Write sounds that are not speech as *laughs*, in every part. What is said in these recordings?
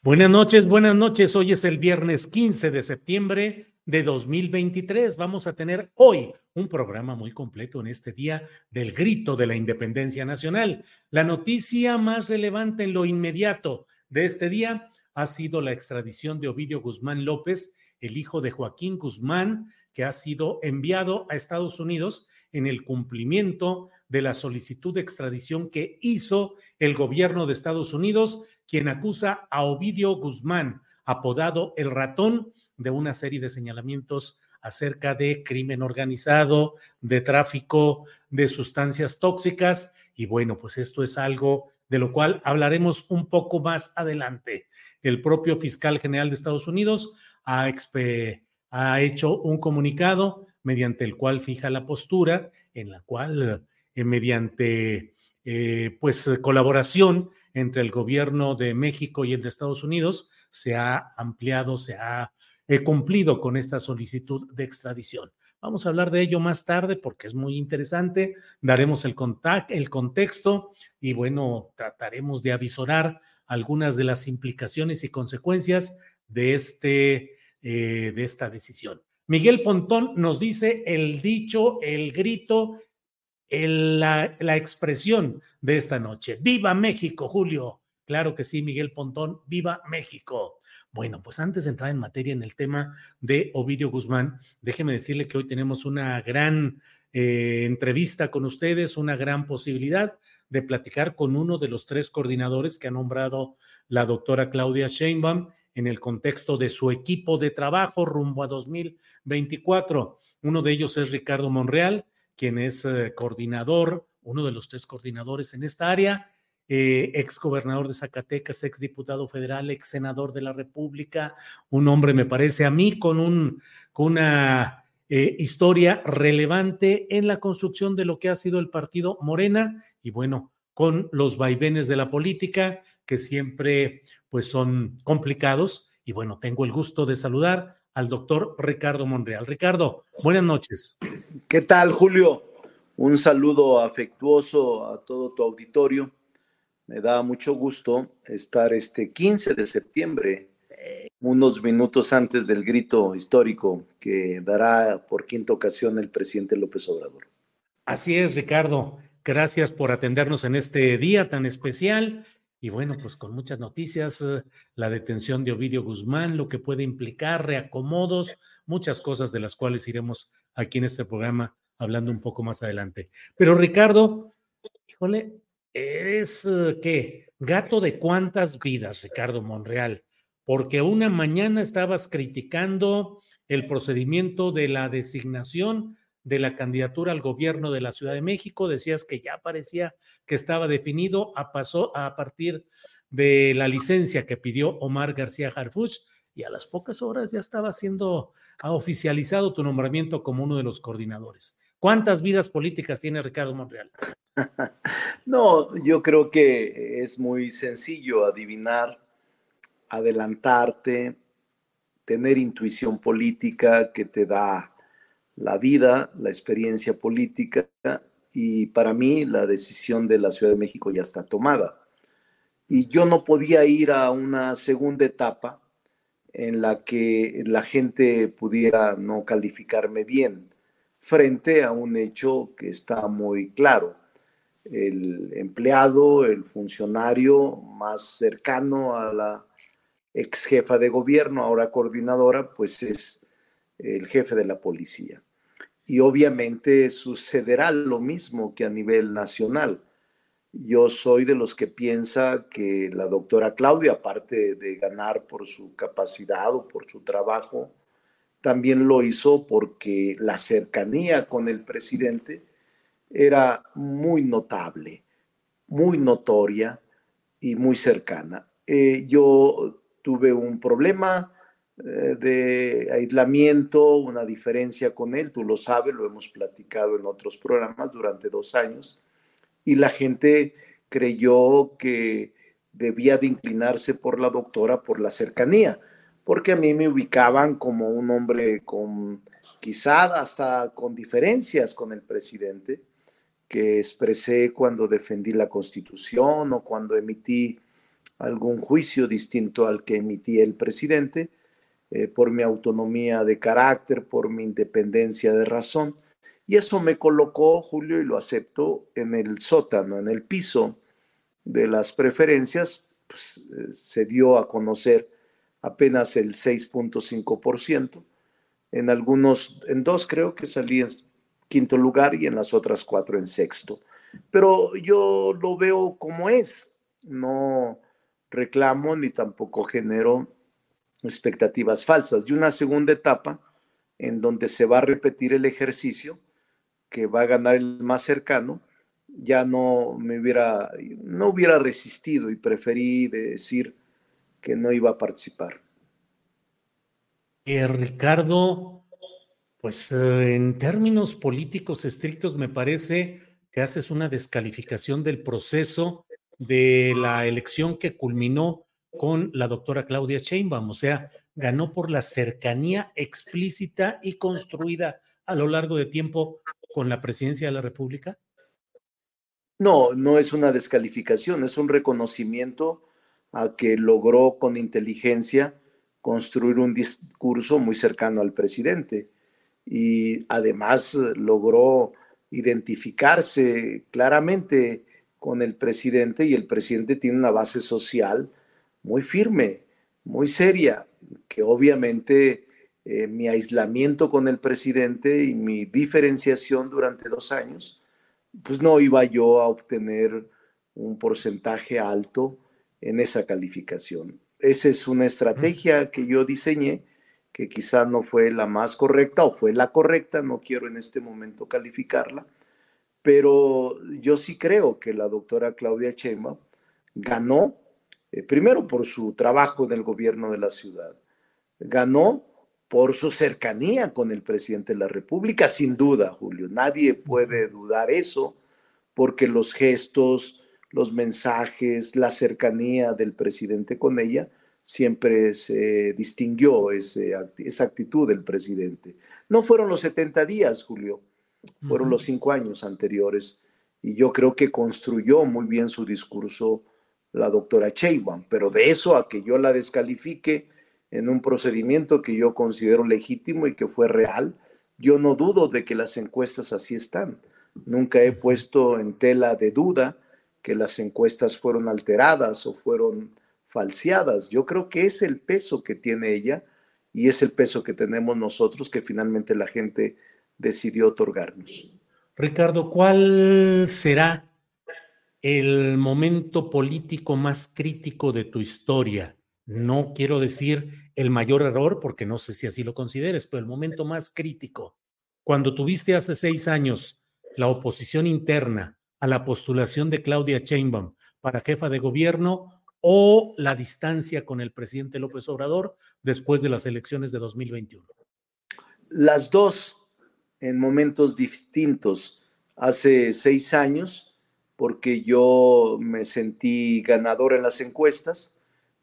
Buenas noches, buenas noches. Hoy es el viernes 15 de septiembre de 2023. Vamos a tener hoy un programa muy completo en este día del grito de la independencia nacional. La noticia más relevante en lo inmediato de este día ha sido la extradición de Ovidio Guzmán López, el hijo de Joaquín Guzmán, que ha sido enviado a Estados Unidos en el cumplimiento de la solicitud de extradición que hizo el gobierno de Estados Unidos quien acusa a Ovidio Guzmán, apodado el ratón, de una serie de señalamientos acerca de crimen organizado, de tráfico de sustancias tóxicas. Y bueno, pues esto es algo de lo cual hablaremos un poco más adelante. El propio fiscal general de Estados Unidos ha, hecho un comunicado mediante el cual fija la postura en la cual, eh, mediante eh, pues colaboración entre el gobierno de México y el de Estados Unidos se ha ampliado, se ha eh, cumplido con esta solicitud de extradición. Vamos a hablar de ello más tarde porque es muy interesante. Daremos el, el contexto y bueno, trataremos de avisorar algunas de las implicaciones y consecuencias de, este, eh, de esta decisión. Miguel Pontón nos dice el dicho, el grito la, expresión de esta noche. ¡Viva México, Julio! Claro que sí, Miguel Pontón, ¡viva México! Bueno, pues antes de entrar en materia en el tema de Ovidio Guzmán, déjeme decirle que hoy tenemos una gran eh, entrevista con ustedes, una gran posibilidad de platicar con uno de los tres coordinadores que ha nombrado la doctora Claudia Sheinbaum en el contexto de su equipo de trabajo rumbo a 2024. Uno de ellos es Ricardo Monreal, quien es eh, coordinador, uno de los tres coordinadores en esta área, eh, ex gobernador de Zacatecas, ex diputado federal, ex senador de la República, un hombre, me parece a mí, con, un, con una eh, historia relevante en la construcción de lo que ha sido el partido Morena y bueno, con los vaivenes de la política que siempre pues son complicados. Y bueno, tengo el gusto de saludar al doctor Ricardo Monreal. Ricardo, buenas noches. ¿Qué tal, Julio? Un saludo afectuoso a todo tu auditorio. Me da mucho gusto estar este 15 de septiembre, unos minutos antes del grito histórico que dará por quinta ocasión el presidente López Obrador. Así es, Ricardo. Gracias por atendernos en este día tan especial y bueno, pues con muchas noticias, eh, la detención de Ovidio Guzmán, lo que puede implicar, reacomodos, muchas cosas de las cuales iremos aquí en este programa hablando un poco más adelante. Pero Ricardo, híjole, eres eh, qué, gato de cuántas vidas, Ricardo Monreal, porque una mañana estabas criticando el procedimiento de la designación de la candidatura al gobierno de la Ciudad de México. Decías que ya parecía que estaba definido, a pasó a partir de la licencia que pidió Omar García Harfuch y a las pocas horas ya estaba siendo oficializado tu nombramiento como uno de los coordinadores. ¿Cuántas vidas políticas tiene Ricardo Monreal? *laughs* No, yo creo que es muy sencillo adivinar, adelantarte, tener intuición política que te da la vida, la experiencia política y para mí la decisión de la Ciudad de México ya está tomada. Y yo no podía ir a una segunda etapa en la que la gente pudiera no calificarme bien frente a un hecho que está muy claro. El empleado, el funcionario más cercano a la ex jefa de gobierno, ahora coordinadora, pues es el jefe de la policía. Y obviamente sucederá lo mismo que a nivel nacional. Yo soy de los que piensa que la doctora Claudia, aparte de ganar por su capacidad o por su trabajo, también lo hizo porque la cercanía con el presidente era muy notable, muy notoria y muy cercana. Eh, yo tuve un problema de aislamiento, una diferencia con él, tú lo sabes, lo hemos platicado en otros programas durante dos años, y la gente creyó que debía de inclinarse por la doctora por la cercanía, porque a mí me ubicaban como un hombre con quizá hasta con diferencias con el presidente, que expresé cuando defendí la constitución o cuando emití algún juicio distinto al que emitía el presidente, eh, por mi autonomía de carácter, por mi independencia de razón. Y eso me colocó, Julio, y lo acepto, en el sótano, en el piso de las preferencias, pues, eh, se dio a conocer apenas el 6.5%. En algunos, en dos creo que salí en quinto lugar y en las otras cuatro en sexto. Pero yo lo veo como es. No reclamo ni tampoco genero expectativas falsas. Y una segunda etapa en donde se va a repetir el ejercicio, que va a ganar el más cercano, ya no me hubiera, no hubiera resistido y preferí decir que no iba a participar. Ricardo, pues eh, en términos políticos estrictos me parece que haces una descalificación del proceso de la elección que culminó con la doctora Claudia Sheinbaum, o sea, ganó por la cercanía explícita y construida a lo largo de tiempo con la presidencia de la República? No, no es una descalificación, es un reconocimiento a que logró con inteligencia construir un discurso muy cercano al presidente y además logró identificarse claramente con el presidente y el presidente tiene una base social muy firme, muy seria, que obviamente eh, mi aislamiento con el presidente y mi diferenciación durante dos años, pues no iba yo a obtener un porcentaje alto en esa calificación. Esa es una estrategia que yo diseñé, que quizá no fue la más correcta o fue la correcta, no quiero en este momento calificarla, pero yo sí creo que la doctora Claudia Chema ganó, eh, primero por su trabajo en el gobierno de la ciudad, ganó por su cercanía con el presidente de la República, sin duda, Julio. Nadie puede dudar eso, porque los gestos, los mensajes, la cercanía del presidente con ella, siempre se distinguió esa actitud del presidente. No fueron los 70 días, Julio, fueron los cinco años anteriores y yo creo que construyó muy bien su discurso la doctora Sheinbaum, pero de eso a que yo la descalifique en un procedimiento que yo considero legítimo y que fue real, yo no dudo de que las encuestas así están. Nunca he puesto en tela de duda que las encuestas fueron alteradas o fueron falseadas. Yo creo que es el peso que tiene ella y es el peso que tenemos nosotros que finalmente la gente decidió otorgarnos. Ricardo, ¿cuál será el momento político más crítico de tu historia? No quiero decir el mayor error, porque no sé si así lo consideres, pero el momento más crítico, cuando tuviste hace seis años la oposición interna a la postulación de Claudia Sheinbaum para jefa de gobierno o la distancia con el presidente López Obrador después de las elecciones de 2021. Las dos en momentos distintos. Hace seis años, porque yo me sentí ganador en las encuestas,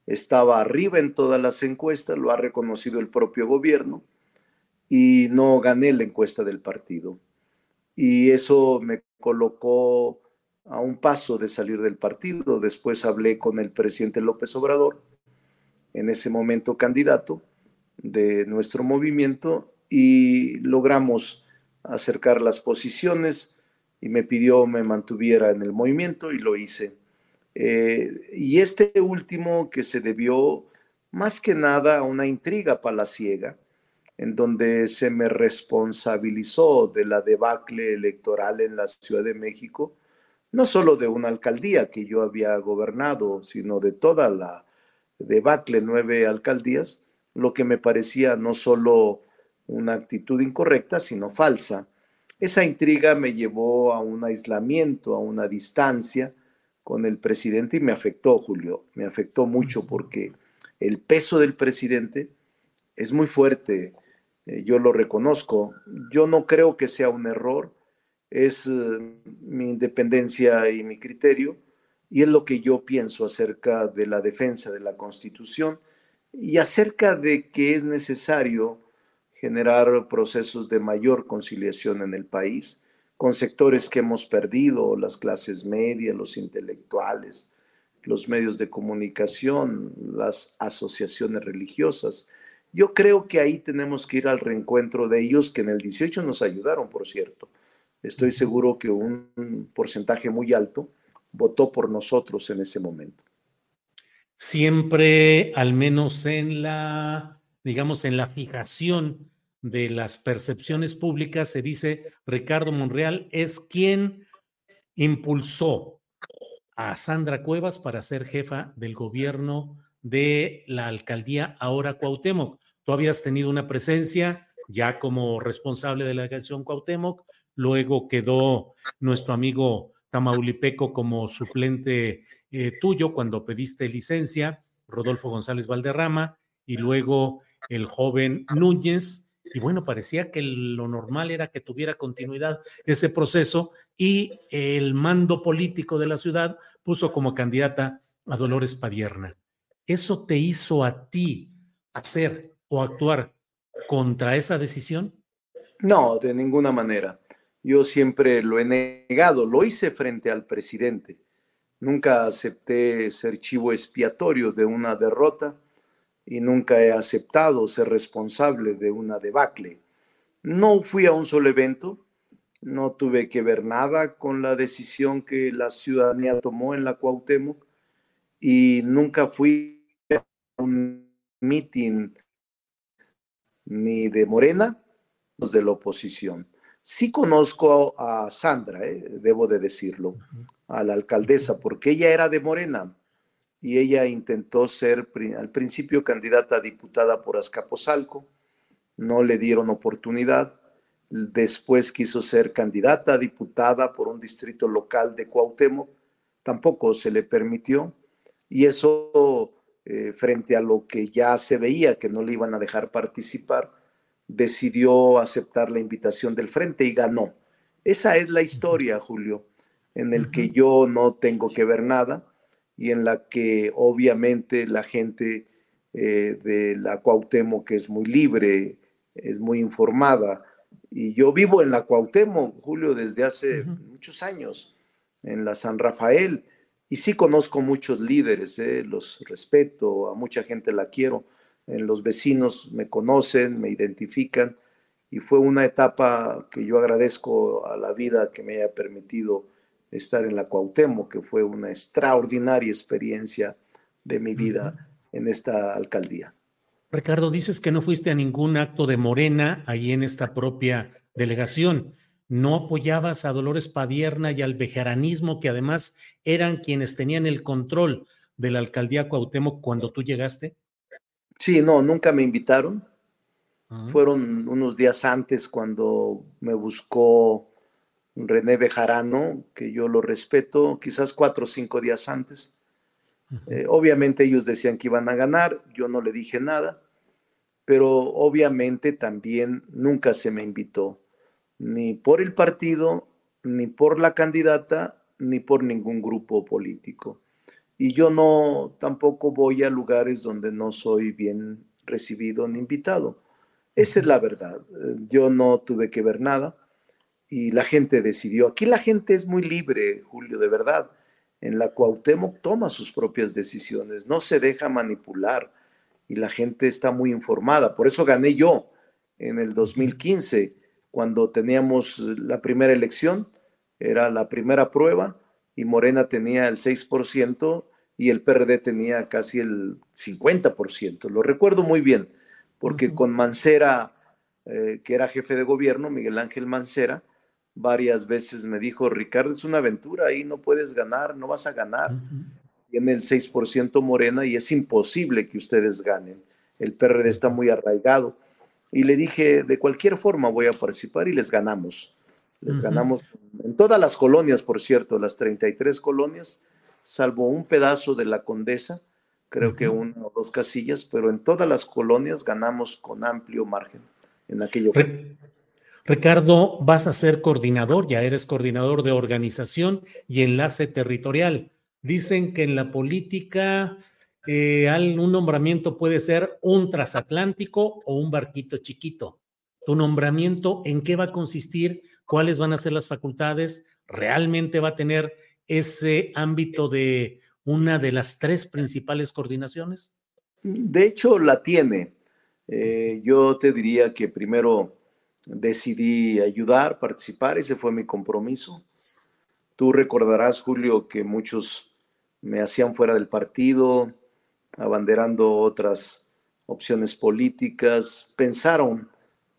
estaba arriba en todas las encuestas, lo ha reconocido el propio gobierno, y no gané la encuesta del partido. y eso me colocó a un paso de salir del partido. Después hablé con el presidente López Obrador, en ese momento candidato de nuestro movimiento, y logramos acercar las posiciones y me pidió me mantuviera en el movimiento y lo hice. Eh, y este último que se debió más que nada a una intriga palaciega, en donde se me responsabilizó de la debacle electoral en la Ciudad de México, no solo de una alcaldía que yo había gobernado, sino de toda la debacle, nueve alcaldías, lo que me parecía no solo una actitud incorrecta, sino falsa. Esa intriga me llevó a un aislamiento, a una distancia con el presidente y me afectó, Julio, me afectó mucho porque el peso del presidente es muy fuerte, eh, yo lo reconozco. Yo no creo que sea un error, es eh, mi independencia y mi criterio, y es lo que yo pienso acerca de la defensa de la Constitución y acerca de que es necesario generar procesos de mayor conciliación en el país con sectores que hemos perdido, las clases medias, los intelectuales, los medios de comunicación, las asociaciones religiosas. Yo creo que ahí tenemos que ir al reencuentro de ellos, que en el 18 nos ayudaron, por cierto. Estoy seguro que un porcentaje muy alto votó por nosotros en ese momento. Siempre, al menos en la, digamos, en la fijación de las percepciones públicas, se dice Ricardo Monreal es quien impulsó a Sandra Cuevas para ser jefa del gobierno de la alcaldía ahora Cuauhtémoc. Tú habías tenido una presencia ya como responsable de la delegación Cuauhtémoc, luego quedó nuestro amigo Tamaulipeco como suplente eh, tuyo cuando pediste licencia, Rodolfo González Valderrama, y luego el joven Núñez. Y bueno, parecía que lo normal era que tuviera continuidad ese proceso y el mando político de la ciudad puso como candidata a Dolores Padierna. ¿Eso te hizo a ti hacer o actuar contra esa decisión? No, de ninguna manera. Yo siempre lo he negado, lo hice frente al presidente. Nunca acepté ser chivo expiatorio de una derrota y nunca he aceptado ser responsable de una debacle. No fui a un solo evento, no tuve que ver nada con la decisión que la ciudadanía tomó en la Cuauhtémoc y nunca fui a un meeting ni de Morena, ni de la oposición. Sí conozco a Sandra, eh, debo de decirlo, a la alcaldesa, porque ella era de Morena y ella intentó ser al principio candidata a diputada por Azcapotzalco, no le dieron oportunidad, después quiso ser candidata a diputada por un distrito local de Cuauhtémoc, tampoco se le permitió, y eso eh, frente a lo que ya se veía que no le iban a dejar participar, decidió aceptar la invitación del frente y ganó. Esa es la historia, Julio, en el que yo no tengo que ver nada y en la que obviamente la gente eh, de la Cuauhtémoc que es muy libre, es muy informada. Y yo vivo en la Cuauhtémoc, Julio, desde hace muchos años, en la San Rafael, y sí conozco muchos líderes, eh, los respeto, a mucha gente la quiero, en los vecinos me conocen, me identifican y fue una etapa que yo agradezco a la vida que me haya permitido estar en la Cuauhtémoc, que fue una extraordinaria experiencia de mi vida en esta alcaldía. Ricardo, dices que no fuiste a ningún acto de Morena ahí en esta propia delegación no apoyabas a Dolores Padierna y al bejaranismo, que además eran quienes tenían el control de la alcaldía Cuauhtémoc cuando tú llegaste? Sí, no, nunca me invitaron. Ah. Fueron unos días antes cuando me buscó René Bejarano, que yo lo respeto, quizás cuatro o cinco días antes. Eh, obviamente ellos decían que iban a ganar, yo no le dije nada, pero obviamente también nunca se me invitó ni por el partido, ni por la candidata, ni por ningún grupo político. Y yo no tampoco voy a lugares donde no soy bien recibido ni invitado. Esa es la verdad. Yo no tuve que ver nada. Y la gente decidió. Aquí la gente es muy libre, Julio, de verdad. En la Cuauhtémoc toma sus propias decisiones, no se deja manipular y la gente está muy informada. Por eso gané yo en el 2015, cuando teníamos la primera elección, era la primera prueba y Morena tenía el 6% y el PRD tenía casi el 50%. Lo recuerdo muy bien, porque con Mancera, eh, que era jefe de gobierno, Miguel Ángel Mancera, varias veces me dijo, Ricardo, es una aventura, ahí no puedes ganar, no vas a ganar. Tiene el 6% Morena y es imposible que ustedes ganen. El PRD está muy arraigado. Y le dije, de cualquier forma voy a participar y les ganamos. Les ganamos en todas las colonias, por cierto, las 33 colonias, salvo un pedazo de la Condesa, creo que una o dos casillas, pero en todas las colonias ganamos con amplio margen en aquello. Ricardo, vas a ser coordinador, ya eres coordinador de organización y enlace territorial. Dicen que en la política eh, un nombramiento puede ser un transatlántico o un barquito chiquito. ¿Tu nombramiento en qué va a consistir? ¿Cuáles van a ser las facultades? ¿Realmente va a tener ese ámbito de una de las tres principales coordinaciones? De hecho, la tiene. Eh, yo te diría que primero decidí ayudar, participar, ese fue mi compromiso. Tú recordarás, Julio, que muchos me hacían fuera del partido, abanderando otras opciones políticas, pensaron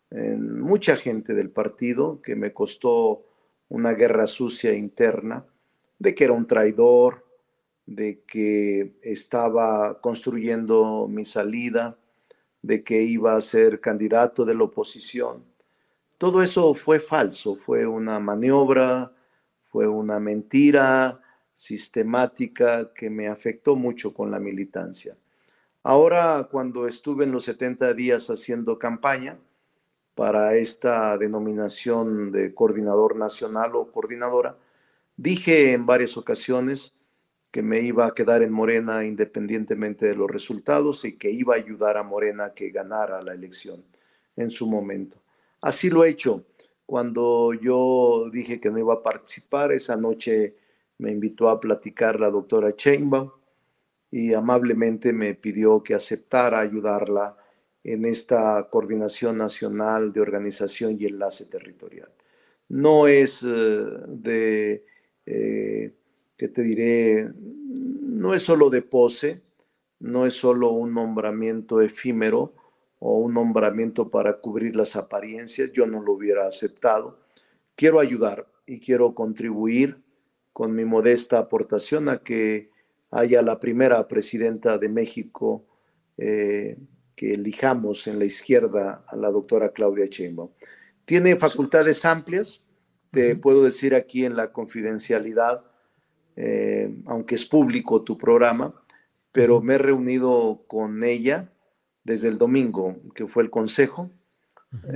en mucha gente del partido que me costó una guerra sucia interna, de que era un traidor, de que estaba construyendo mi salida, de que iba a ser candidato de la oposición. Todo eso fue falso, fue una maniobra, fue una mentira sistemática que me afectó mucho con la militancia. Ahora, cuando estuve en los 70 días haciendo campaña para esta denominación de coordinador nacional o coordinadora, dije en varias ocasiones que me iba a quedar en Morena independientemente de los resultados y que iba a ayudar a Morena que ganara la elección en su momento. Así lo he hecho. Cuando yo dije que no iba a participar, esa noche me invitó a platicar la doctora Chainbaum y amablemente me pidió que aceptara ayudarla en esta coordinación nacional de organización y enlace territorial. No es eh, de, eh, ¿qué te diré? No es solo de pose, no es solo un nombramiento efímero, o un nombramiento para cubrir las apariencias, yo no lo hubiera aceptado. Quiero ayudar y quiero contribuir con mi modesta aportación a que haya la primera presidenta de México eh, que elijamos en la izquierda a la doctora Claudia Sheinbaum. Tiene facultades amplias, te puedo decir aquí en la confidencialidad, eh, aunque es público tu programa, pero me he reunido con ella desde el domingo, que fue el consejo,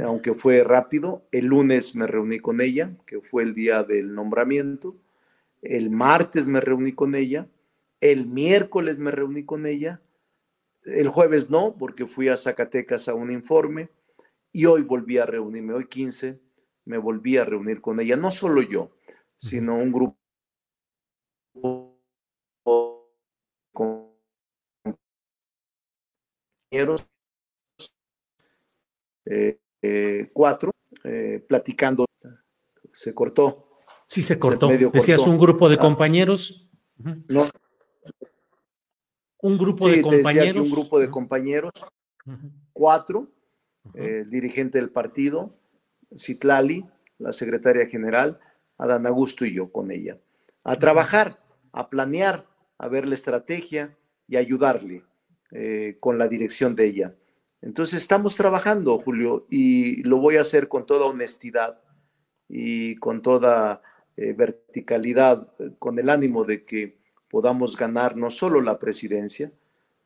aunque fue rápido. El lunes me reuní con ella, que fue el día del nombramiento. El martes me reuní con ella. El miércoles me reuní con ella. El jueves no, porque fui a Zacatecas a un informe. Y hoy volví a reunirme, hoy 15, me volví a reunir con ella. No solo yo, sino un grupo eh, eh, cuatro, eh, platicando. Se cortó. Sí, se cortó. Decías un grupo de ah. compañeros. No. Un grupo de compañeros. un grupo de compañeros, cuatro, el dirigente del partido, Citlali, la secretaria general, Adán Augusto y yo con ella, a trabajar, a planear, a ver la estrategia y ayudarle. Eh, con la dirección de ella. Entonces estamos trabajando, Julio, y lo voy a hacer con toda honestidad y con toda eh, verticalidad, con el ánimo de que podamos ganar no solo la presidencia,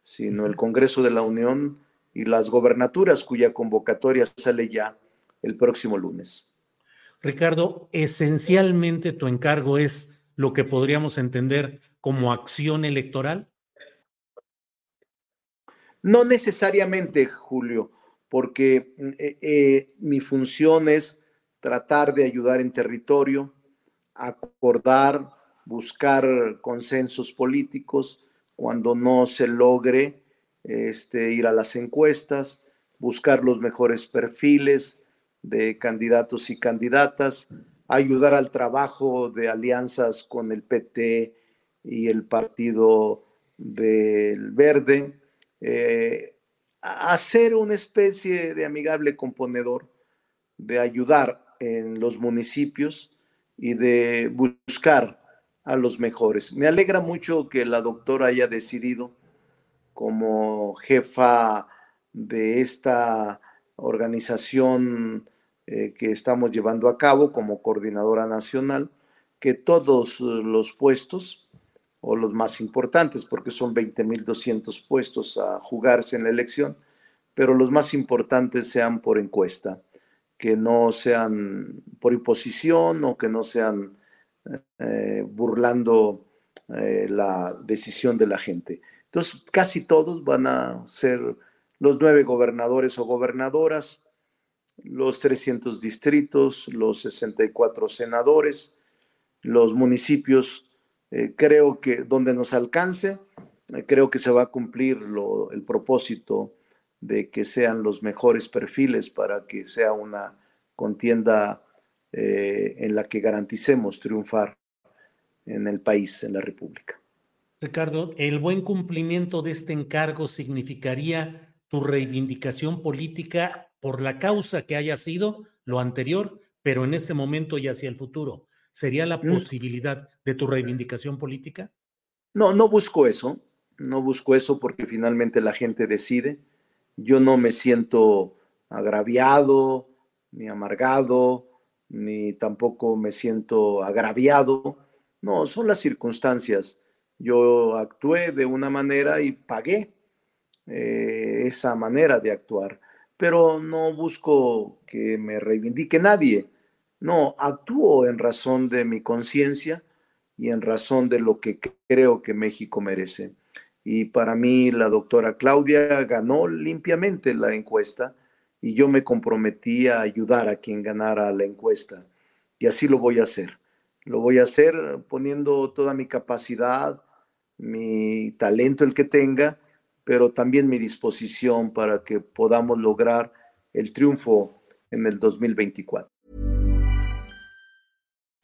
sino el Congreso de la Unión y las gobernaturas cuya convocatoria sale ya el próximo lunes. Ricardo, esencialmente tu encargo es lo que podríamos entender como acción electoral. No necesariamente, Julio, porque mm, eh, eh, mi función es tratar de ayudar en territorio, acordar, buscar consensos políticos cuando no se logre este, ir a las encuestas, buscar los mejores perfiles de candidatos y candidatas, ayudar al trabajo de alianzas con el PT y el Partido del Verde, eh, hacer una especie de amigable componedor, de ayudar en los municipios y de buscar a los mejores. Me alegra mucho que la doctora haya decidido como jefa de esta organización eh, que estamos llevando a cabo como coordinadora nacional, que todos los puestos, o los más importantes, porque son 20.200 puestos a jugarse en la elección, pero los más importantes sean por encuesta, que no sean por imposición o que no sean eh, burlando eh, la decisión de la gente. Entonces, casi todos van a ser los nueve gobernadores o gobernadoras, los 300 distritos, los 64 senadores, los municipios, eh, creo que donde nos alcance, eh, creo que se va a cumplir el propósito de que sean los mejores perfiles para que sea una contienda eh, en la que garanticemos triunfar en el país, en la República. Ricardo, ¿el buen cumplimiento de este encargo significaría tu reivindicación política por la causa que haya sido lo anterior, pero en este momento y hacia el futuro. ¿Sería la mm. posibilidad de tu reivindicación política? No, no busco eso. No busco eso porque finalmente la gente decide. Yo no me siento agraviado, ni amargado, ni tampoco me siento agraviado. No, son las circunstancias. Yo actué de una manera y pagué eh, esa manera de actuar pero no busco que me reivindique nadie. No, actúo en razón de mi conciencia y en razón de lo que creo que México merece. Y para mí la doctora Claudia ganó limpiamente la encuesta y yo me comprometí a ayudar a quien ganara la encuesta. Y así lo voy a hacer. Lo voy a hacer poniendo toda mi capacidad, mi talento, el que tenga, pero también mi disposición para que podamos lograr el triunfo en el 2024.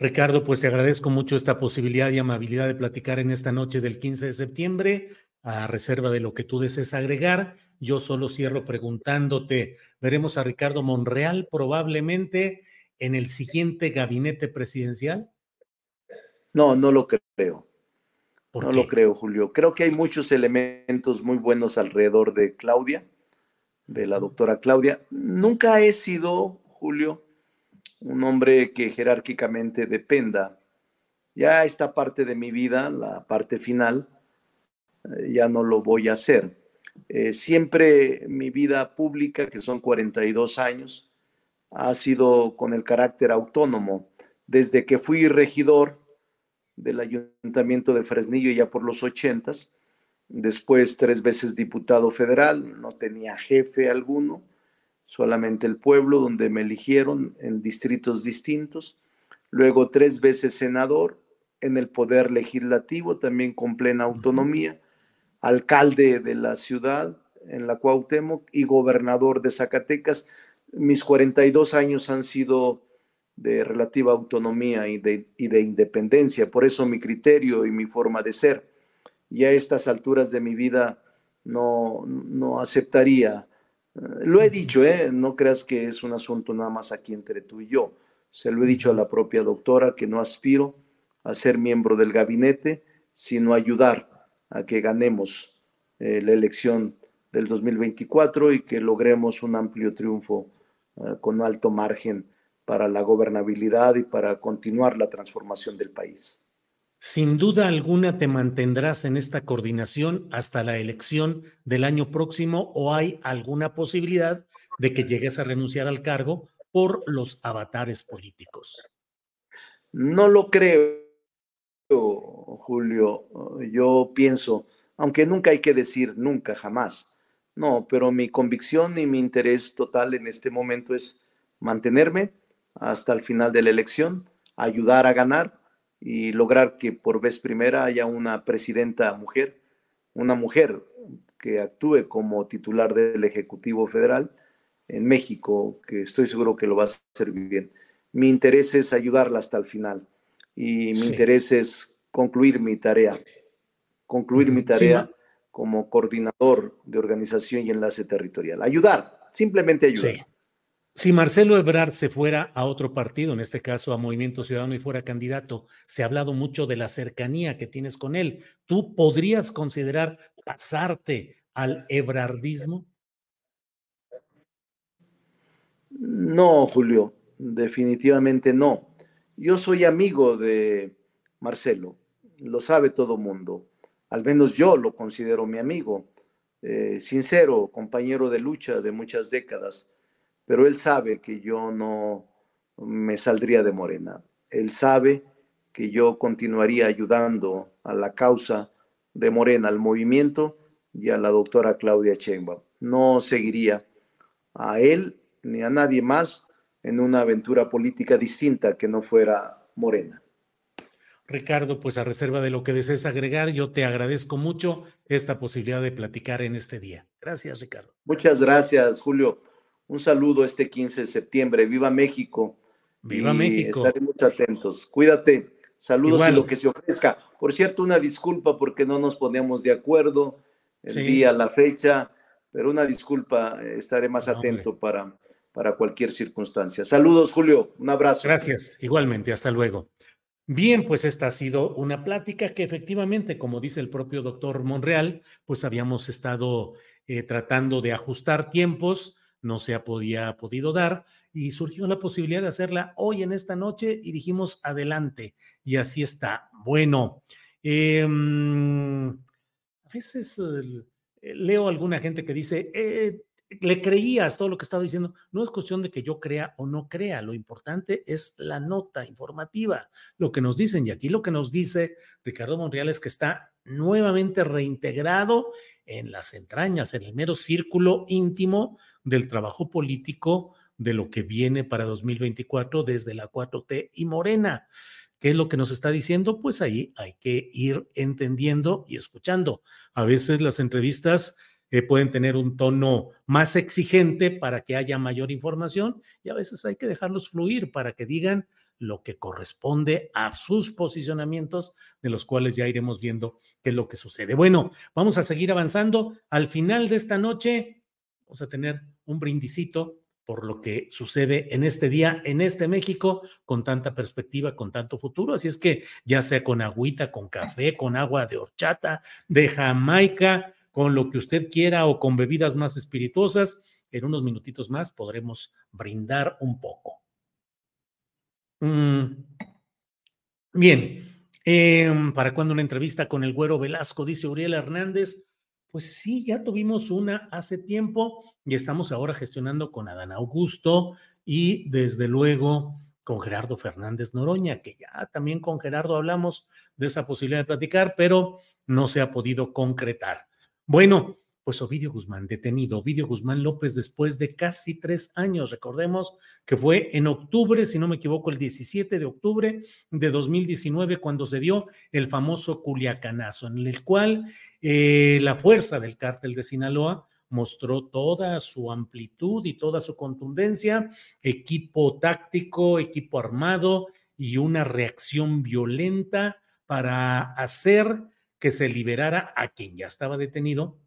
Ricardo, pues te agradezco mucho esta posibilidad y amabilidad de platicar en esta noche del 15 de septiembre. A reserva de lo que tú desees agregar, yo solo cierro preguntándote, ¿veremos a Ricardo Monreal probablemente en el siguiente gabinete presidencial? No, no lo creo. No lo creo, Julio. Creo que hay muchos elementos muy buenos alrededor de Claudia, de la doctora Claudia. Nunca he sido, Julio, un hombre que jerárquicamente dependa. Ya esta parte de mi vida, la parte final, eh, ya no lo voy a hacer. Eh, siempre mi vida pública, que son 42 años, ha sido con el carácter autónomo. Desde que fui regidor del Ayuntamiento de Fresnillo ya por los ochentas, después tres veces diputado federal, no tenía jefe alguno, solamente el pueblo donde me eligieron en distritos distintos, luego tres veces senador en el poder legislativo, también con plena autonomía, alcalde de la ciudad en la Cuauhtémoc y gobernador de Zacatecas. Mis 42 años han sido de relativa autonomía y de, y de independencia, por eso mi criterio y mi forma de ser. Y a estas alturas de mi vida no, no aceptaría. Lo he dicho, ¿eh? no creas que es un asunto nada más aquí entre tú y yo. Se lo he dicho a la propia doctora que no aspiro a ser miembro del gabinete, sino ayudar a que ganemos eh, la elección del 2024 y que logremos un amplio triunfo eh, con alto margen para la gobernabilidad y para continuar la transformación del país. Sin duda alguna te mantendrás en esta coordinación hasta la elección del año próximo o hay alguna posibilidad de que llegues a renunciar al cargo por los avatares políticos. No lo creo, Julio. Yo pienso, aunque nunca hay que decir nunca, jamás. No, pero mi convicción y mi interés total en este momento es mantenerme hasta el final de la elección, ayudar a ganar y lograr que por vez primera haya una presidenta mujer, una mujer que actúe como titular del Ejecutivo Federal en México, que estoy seguro que lo va a hacer bien. Mi interés es ayudarla hasta el final y mi interés es concluir mi tarea, concluir mi tarea como coordinador de organización y enlace territorial. Ayudar, simplemente ayudar. Si Marcelo Ebrard se fuera a otro partido, en este caso a Movimiento Ciudadano y fuera candidato, se ha hablado mucho de la cercanía que tienes con él. ¿Tú podrías considerar pasarte al ebrardismo? No, Julio, definitivamente no. Yo soy amigo de Marcelo, lo sabe todo mundo. Al menos yo lo considero mi amigo, eh, sincero, compañero de lucha de muchas décadas pero él sabe que yo no me saldría de Morena. Él sabe que yo continuaría ayudando a la causa de Morena, al movimiento y a la doctora Claudia Sheinbaum. No seguiría a él ni a nadie más en una aventura política distinta que no fuera Morena. Ricardo, pues a reserva de lo que desees agregar, yo te agradezco mucho esta posibilidad de platicar en este día. Gracias, Ricardo. Muchas gracias, Julio un saludo este 15 de septiembre. Viva México. Viva México. Estaremos atentos. Cuídate. Saludos y lo que se ofrezca. Por cierto, una disculpa porque no nos poníamos de acuerdo el día, la fecha, pero una disculpa. Estaré más atento para, para cualquier circunstancia. Saludos, Julio. Un abrazo. Gracias. Igualmente. Hasta luego. Bien, pues esta ha sido una plática que efectivamente, como dice el propio doctor Monreal, pues habíamos estado eh, tratando de ajustar tiempos no se ha podía, podido dar y surgió la posibilidad de hacerla hoy en esta noche y dijimos adelante y así está. Bueno, em, a veces eh, leo a alguna gente que dice, eh, le creías todo lo que estaba diciendo. No es cuestión de que yo crea o no crea, lo importante es la nota informativa, lo que nos dicen. Y aquí lo que nos dice Ricardo Monreal es que está nuevamente reintegrado en las entrañas, en el mero círculo íntimo del trabajo político de lo que viene para 2024 desde la 4T y Morena. ¿Qué es lo que nos está diciendo? Pues ahí hay que ir entendiendo y escuchando. A veces las entrevistas eh, pueden tener un tono más exigente para que haya mayor información y a veces hay que dejarlos fluir para que digan lo que corresponde a sus posicionamientos, de los cuales ya iremos viendo qué es lo que sucede. Bueno, vamos a seguir avanzando. Al final de esta noche vamos a tener un brindicito por lo que sucede en este día, en este México, con tanta perspectiva, con tanto futuro. Así es que ya sea con agüita, con café, con agua de horchata, de Jamaica, con lo que usted quiera o con bebidas más espirituosas, en unos minutitos más podremos brindar un poco. Mm. Bien, em, ¿para cuándo una entrevista con el güero Velasco? Dice Uriel Hernández. Pues sí, ya tuvimos una hace tiempo y estamos ahora gestionando con Adán Augusto y desde luego con Gerardo Fernández Noroña, que ya también con Gerardo hablamos de esa posibilidad de platicar, pero no se ha podido concretar. Bueno, pues Ovidio Guzmán, detenido. Ovidio Guzmán López después de casi tres años. Recordemos que fue en octubre, si no me equivoco, el 17 de octubre de 2019 cuando se dio el famoso Culiacanazo, en el cual eh, la fuerza del cártel de Sinaloa mostró toda su amplitud y toda su contundencia, equipo táctico, equipo armado y una reacción violenta para hacer que se liberara a quien ya estaba detenido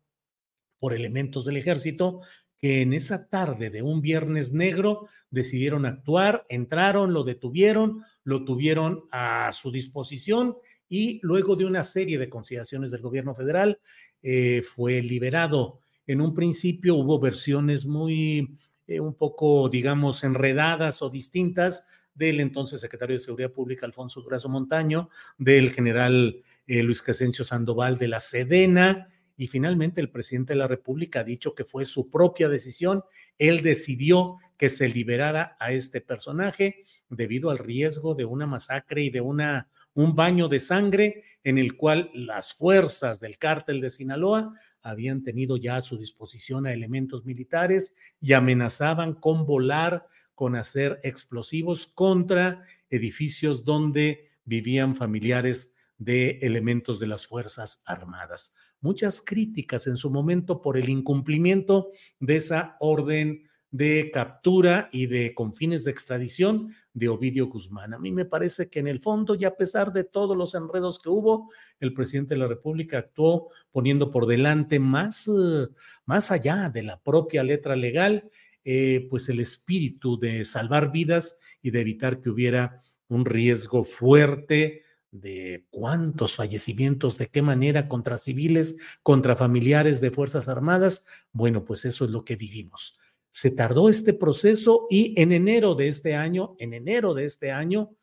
por elementos del ejército que en esa tarde de un viernes negro decidieron actuar, entraron, lo detuvieron, lo tuvieron a su disposición y luego de una serie de consideraciones del gobierno federal eh, fue liberado. En un principio hubo versiones muy, eh, un poco, digamos, enredadas o distintas del entonces secretario de Seguridad Pública, Alfonso Durazo Montaño, del general eh, Luis Crescencio Sandoval de la Sedena, y finalmente el presidente de la República ha dicho que fue su propia decisión. Él decidió que se liberara a este personaje debido al riesgo de una masacre y de una, un baño de sangre en el cual las fuerzas del cártel de Sinaloa habían tenido ya a su disposición a elementos militares y amenazaban con volar, con hacer explosivos contra edificios donde vivían familiares de elementos de las Fuerzas Armadas. Muchas críticas en su momento por el incumplimiento de esa orden de captura y de con fines de extradición de Ovidio Guzmán. A mí me parece que en el fondo, y a pesar de todos los enredos que hubo, el presidente de la República actuó poniendo por delante más, eh, más allá de la propia letra legal, eh, pues el espíritu de salvar vidas y de evitar que hubiera un riesgo fuerte de cuántos fallecimientos, de qué manera contra civiles, contra familiares de Fuerzas Armadas. Bueno, pues eso es lo que vivimos. Se tardó este proceso y en enero de este año, en enero de este año,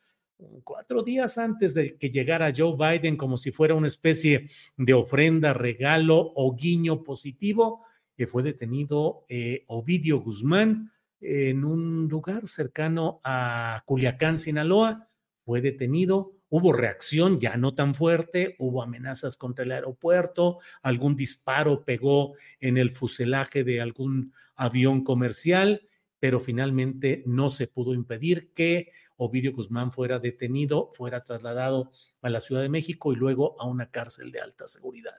cuatro días antes de que llegara Joe Biden como si fuera una especie de ofrenda, regalo o guiño positivo, que fue detenido eh, Ovidio Guzmán en un lugar cercano a Culiacán, Sinaloa. Fue detenido Hubo reacción ya no tan fuerte, hubo amenazas contra el aeropuerto, algún disparo pegó en el fuselaje de algún avión comercial, pero finalmente no se pudo impedir que Ovidio Guzmán fuera detenido, fuera trasladado a la Ciudad de México y luego a una cárcel de alta seguridad.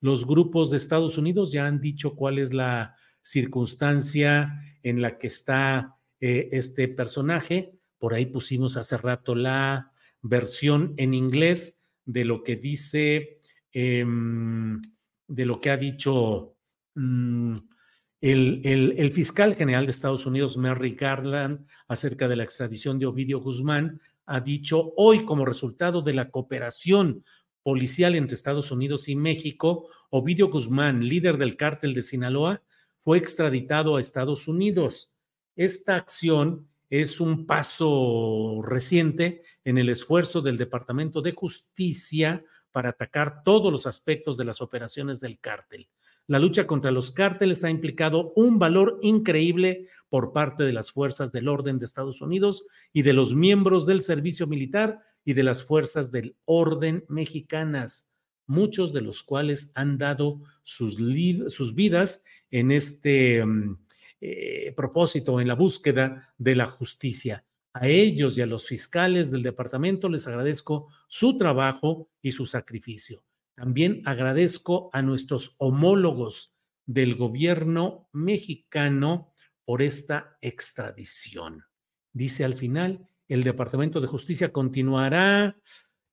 Los grupos de Estados Unidos ya han dicho cuál es la circunstancia en la que está eh, este personaje. Por ahí pusimos hace rato la versión en inglés de lo que dice, em, de lo que ha dicho mm, el, el, fiscal general de Estados Unidos, Merrick Garland, acerca de la extradición de Ovidio Guzmán, ha dicho hoy como resultado de la cooperación policial entre Estados Unidos y México, Ovidio Guzmán, líder del cártel de Sinaloa, fue extraditado a Estados Unidos. Esta acción es un paso reciente en el esfuerzo del Departamento de Justicia para atacar todos los aspectos de las operaciones del cártel. La lucha contra los cárteles ha implicado un valor increíble por parte de las fuerzas del orden de Estados Unidos y de los miembros del servicio militar y de las fuerzas del orden mexicanas, muchos de los cuales han dado sus, vidas en este... Mm, eh, propósito, en la búsqueda de la justicia. A ellos y a los fiscales del departamento les agradezco su trabajo y su sacrificio. También agradezco a nuestros homólogos del gobierno mexicano por esta extradición. Dice al final, el Departamento de Justicia continuará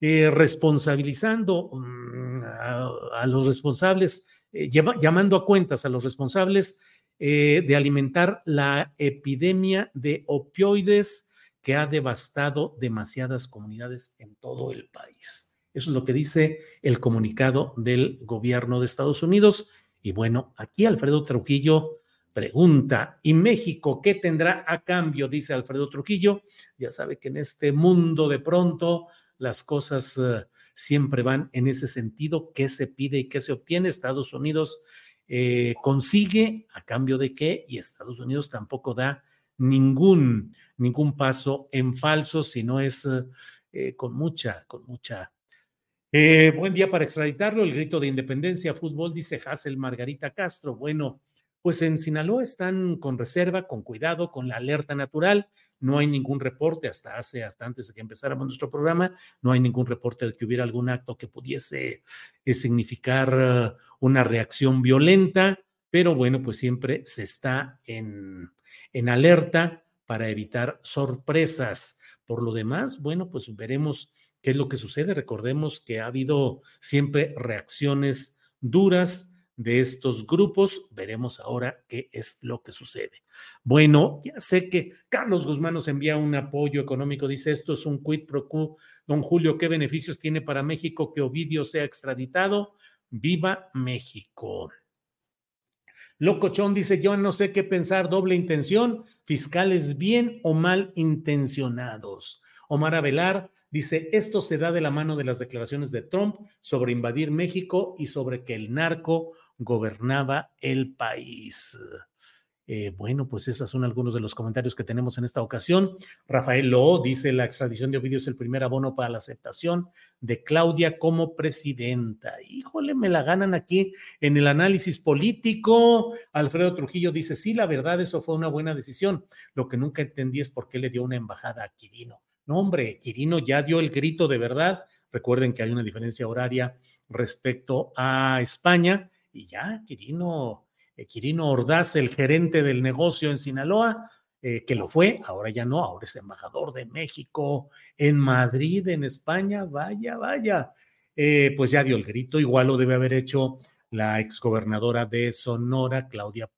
eh, responsabilizando mm, a, los responsables, eh, llamando a cuentas a los responsables eh, de alimentar la epidemia de opioides que ha devastado demasiadas comunidades en todo el país. Eso es lo que dice el comunicado del gobierno de Estados Unidos. Y bueno, aquí Alfredo Trujillo pregunta, ¿y México qué tendrá a cambio? Dice Alfredo Trujillo. Ya sabe que en este mundo de pronto las cosas eh, siempre van en ese sentido, qué se pide y qué se obtiene. Estados Unidos eh, consigue a cambio de qué y Estados Unidos tampoco da ningún, ningún paso en falso, sino es eh, con mucha, con mucha. Eh, buen día para extraditarlo, el grito de independencia, fútbol, dice Hazel Margarita Castro. Bueno, pues en Sinaloa están con reserva, con cuidado, con la alerta natural. No hay ningún reporte hasta hace, hasta antes de que empezáramos nuestro programa, no hay ningún reporte de que hubiera algún acto que pudiese eh, significar uh, una reacción violenta, pero bueno, pues siempre se está en, en alerta para evitar sorpresas. Por lo demás, bueno, pues veremos qué es lo que sucede. Recordemos que ha habido siempre reacciones duras de estos grupos. Veremos ahora qué es lo que sucede. Bueno, ya sé que Carlos Guzmán nos envía un apoyo económico. Dice, esto es un quid pro quo. Don Julio, ¿qué beneficios tiene para México que Ovidio sea extraditado? Viva México. Locochón dice, yo no sé qué pensar, doble intención, fiscales bien o mal intencionados. Omar Avelar dice, esto se da de la mano de las declaraciones de Trump sobre invadir México y sobre que el narco gobernaba el país. Eh, bueno, pues esos son algunos de los comentarios que tenemos en esta ocasión. Rafael Lo dice, la extradición de Ovidio es el primer abono para la aceptación de Claudia como presidenta. Híjole, me la ganan aquí en el análisis político. Alfredo Trujillo dice, sí, la verdad, eso fue una buena decisión. Lo que nunca entendí es por qué le dio una embajada a Quirino. No, hombre, Quirino ya dio el grito de verdad. Recuerden que hay una diferencia horaria respecto a España y ya Quirino eh, Quirino Ordaz, el gerente del negocio en Sinaloa, eh, que lo fue, ahora ya no, ahora es embajador de México en Madrid, en España, vaya, vaya. Eh, pues ya dio el grito, igual lo debe haber hecho la exgobernadora de Sonora, Claudia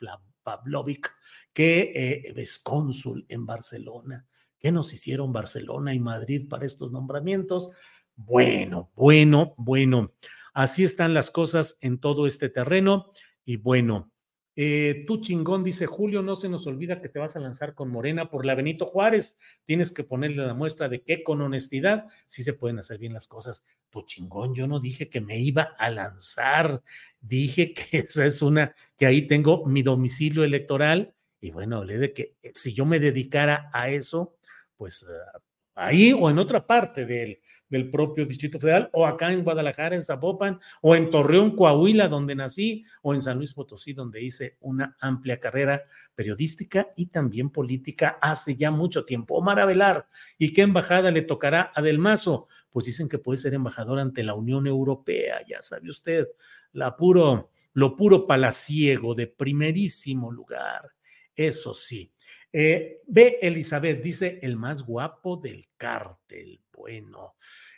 Pavlovic, que es cónsul en Barcelona. ¿Qué nos hicieron Barcelona y Madrid para estos nombramientos? Bueno, bueno, bueno. Así están las cosas en todo este terreno. Y bueno, eh, tú chingón, dice Julio, no se nos olvida que te vas a lanzar con Morena por la Benito Juárez. Tienes que ponerle la muestra de que con honestidad sí se pueden hacer bien las cosas. Tu chingón, yo no dije que me iba a lanzar. Dije que *laughs* esa es una, que ahí tengo mi domicilio electoral. Y bueno, hablé de que eh, si yo me dedicara a eso, pues ah, ahí o en otra parte del, del propio Distrito Federal, o acá en Guadalajara, en Zapopan, o en Torreón, Coahuila, donde nací, o en San Luis Potosí, donde hice una amplia carrera periodística y también política hace ya mucho tiempo. Omar Avelar, ¿y qué embajada le tocará a Del Mazo? Pues dicen que puede ser embajador ante la Unión Europea, ya sabe usted, la puro, lo puro palaciego de primerísimo lugar. Eso sí. Eh, B. Elizabeth dice el más guapo del cártel bueno.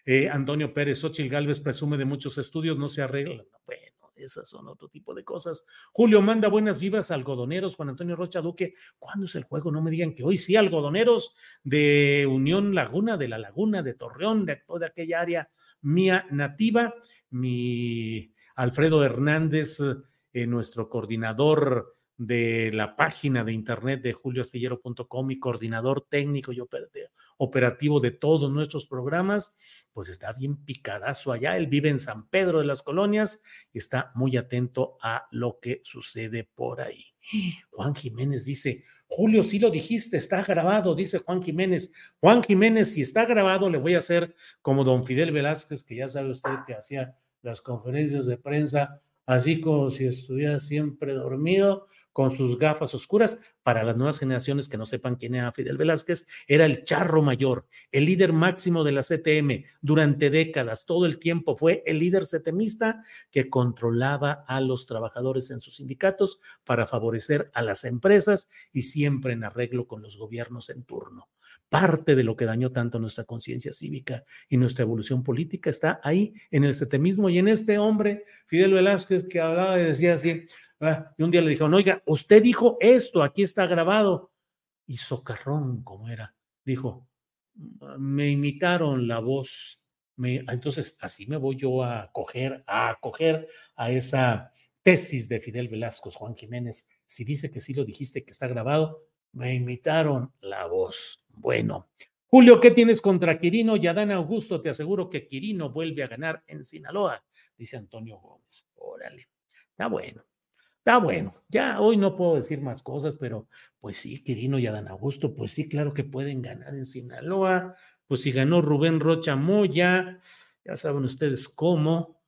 Eh, Antonio Pérez, Xochil Gálvez presume de muchos estudios, no se arreglan. Bueno, esas son otro tipo de cosas. Julio manda buenas vibras a algodoneros. Juan Antonio Rocha Duque, ¿cuándo es el juego? No me digan que hoy sí, algodoneros de Unión Laguna, de la Laguna, de Torreón, de toda aquella área mía nativa. Mi Alfredo Hernández, eh, nuestro coordinador de la página de internet de julioastillero.com y coordinador técnico y operativo de todos nuestros programas, pues está bien picadazo allá. Él vive en San Pedro de las Colonias y está muy atento a lo que sucede por ahí. Juan Jiménez dice, Julio, sí lo dijiste, está grabado, dice Juan Jiménez. Juan Jiménez, si está grabado, le voy a hacer como don Fidel Velázquez, que ya sabe usted que hacía las conferencias de prensa así como si estuviera siempre dormido con sus gafas oscuras. Para las nuevas generaciones que no sepan quién era Fidel Velázquez, era el charro mayor, el líder máximo de la CTM. Durante décadas, todo el tiempo fue el líder CTMista que controlaba a los trabajadores en sus sindicatos para favorecer a las empresas y siempre en arreglo con los gobiernos en turno. Parte de lo que dañó tanto nuestra conciencia cívica y nuestra evolución política está ahí en el CTMismo y en este hombre, Fidel Velázquez, que hablaba y decía así, Ah, y un día le dijeron, oiga, usted dijo esto, aquí está grabado. Y socarrón, como era, dijo, me imitaron la voz. Me, entonces, así me voy yo a coger, a acoger a esa tesis de Fidel Velasco, Juan Jiménez. Si dice que sí lo dijiste, que está grabado, me imitaron la voz. Bueno, Julio, ¿qué tienes contra Quirino y Adán Augusto? Te aseguro que Quirino vuelve a ganar en Sinaloa, dice Antonio Gómez. Órale, está bueno. Está bueno, ya hoy no puedo decir más cosas, pero pues sí, Quirino y Adán Augusto, pues sí, claro que pueden ganar en Sinaloa. Pues si ganó Rubén Rocha Moya, ya saben ustedes cómo,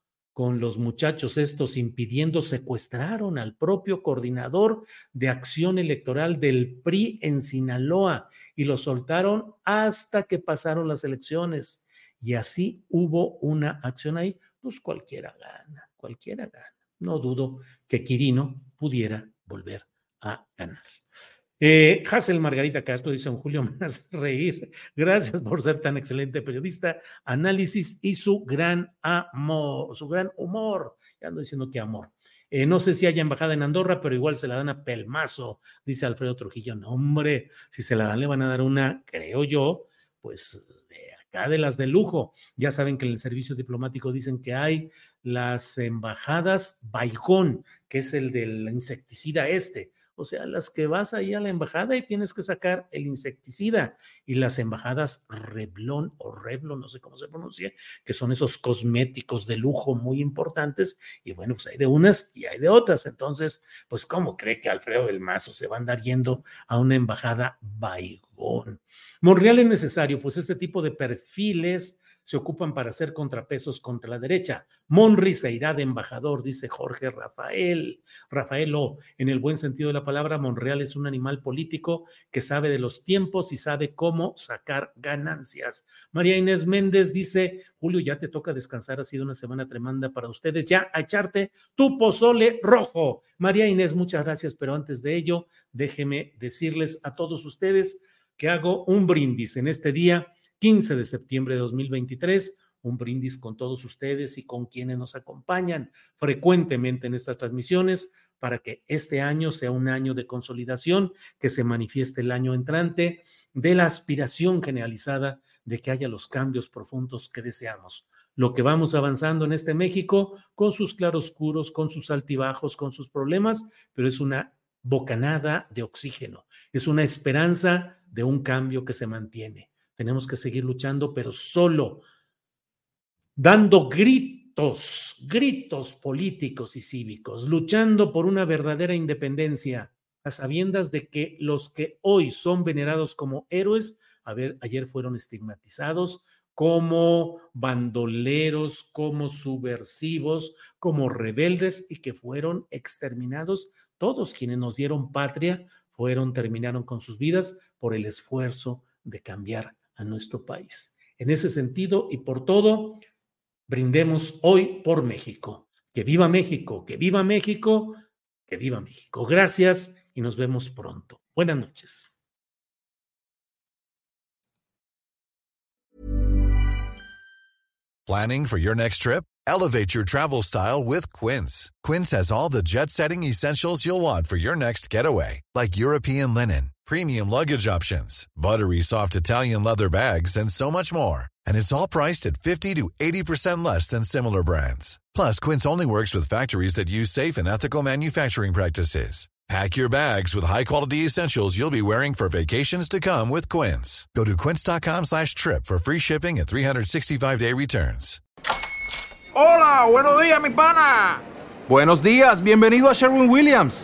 con los muchachos estos impidiendo, secuestraron al propio coordinador de acción electoral del PRI en Sinaloa y lo soltaron hasta que pasaron las elecciones. Y así hubo una acción ahí, pues cualquiera gana, cualquiera gana. no dudo que Quirino pudiera volver a ganar. Eh, Hazel Margarita Castro dice, un Julio, *laughs* me hace reír. Gracias por ser tan excelente periodista. Análisis y su gran amor, su gran humor. Ya ando diciendo que amor. Eh, no sé si haya embajada en Andorra, pero igual se la dan a pelmazo, dice Alfredo Trujillo. No, hombre, si se la dan, le van a dar una, creo yo, pues de acá de las de lujo. Ya saben que en el servicio diplomático dicen que hay las embajadas Baigón, que es el del insecticida este o sea, las que vas ahí a la embajada y tienes que sacar el insecticida y las embajadas Reblón o Reblon, no sé cómo se pronuncia, que son esos cosméticos de lujo muy importantes y bueno, pues hay de unas y hay de otras. Entonces, pues ¿cómo cree que Alfredo del Mazo se va a andar yendo a una embajada Baigón? Monreal es necesario, pues este tipo de perfiles se ocupan para hacer contrapesos contra la derecha. Monri se irá de embajador, dice Jorge Rafael. Rafaelo, en el buen sentido de la palabra, Monreal es un animal político que sabe de los tiempos y sabe cómo sacar ganancias. María Inés Méndez dice, Julio, ya te toca descansar, ha sido una semana tremenda para ustedes, ya a echarte tu pozole rojo. María Inés, muchas gracias, pero antes de ello, déjeme decirles a todos ustedes que hago un brindis en este día 15 de septiembre de 2023. Un brindis con todos ustedes y con quienes nos acompañan frecuentemente en estas transmisiones para que este año sea un año de consolidación, que se manifieste el año entrante de la aspiración generalizada de que haya los cambios profundos que deseamos. Lo que vamos avanzando en este México, con sus claroscuros, con sus altibajos, con sus problemas, pero es una bocanada de oxígeno, es una esperanza de un cambio que se mantiene. Tenemos que seguir luchando, pero solo dando gritos, gritos políticos y cívicos, luchando por una verdadera independencia, a sabiendas de que los que hoy son venerados como héroes, a ver, ayer fueron estigmatizados como bandoleros, como subversivos, como rebeldes y que fueron exterminados. Todos quienes nos dieron patria fueron, terminaron con sus vidas por el esfuerzo de cambiar a nuestro país. En ese sentido y por todo, brindemos hoy por México. Que viva México, que viva México, que viva México. Gracias y nos vemos pronto. Buenas noches. Planning for your next trip? Elevate your travel style with Quince. Quince has all the jet setting essentials you'll want for your next getaway, like European linen premium luggage options, buttery soft Italian leather bags, and so much more. And it's all priced at 50 to 80% less than similar brands. Plus, Quince only works with factories that use safe and ethical manufacturing practices. Pack your bags with high-quality essentials you'll be wearing for vacations to come with Quince. Go to quince.com slash trip for free shipping and 365-day returns. Hola, buenos días, mi pana. Buenos días, bienvenido a Sherwin-Williams.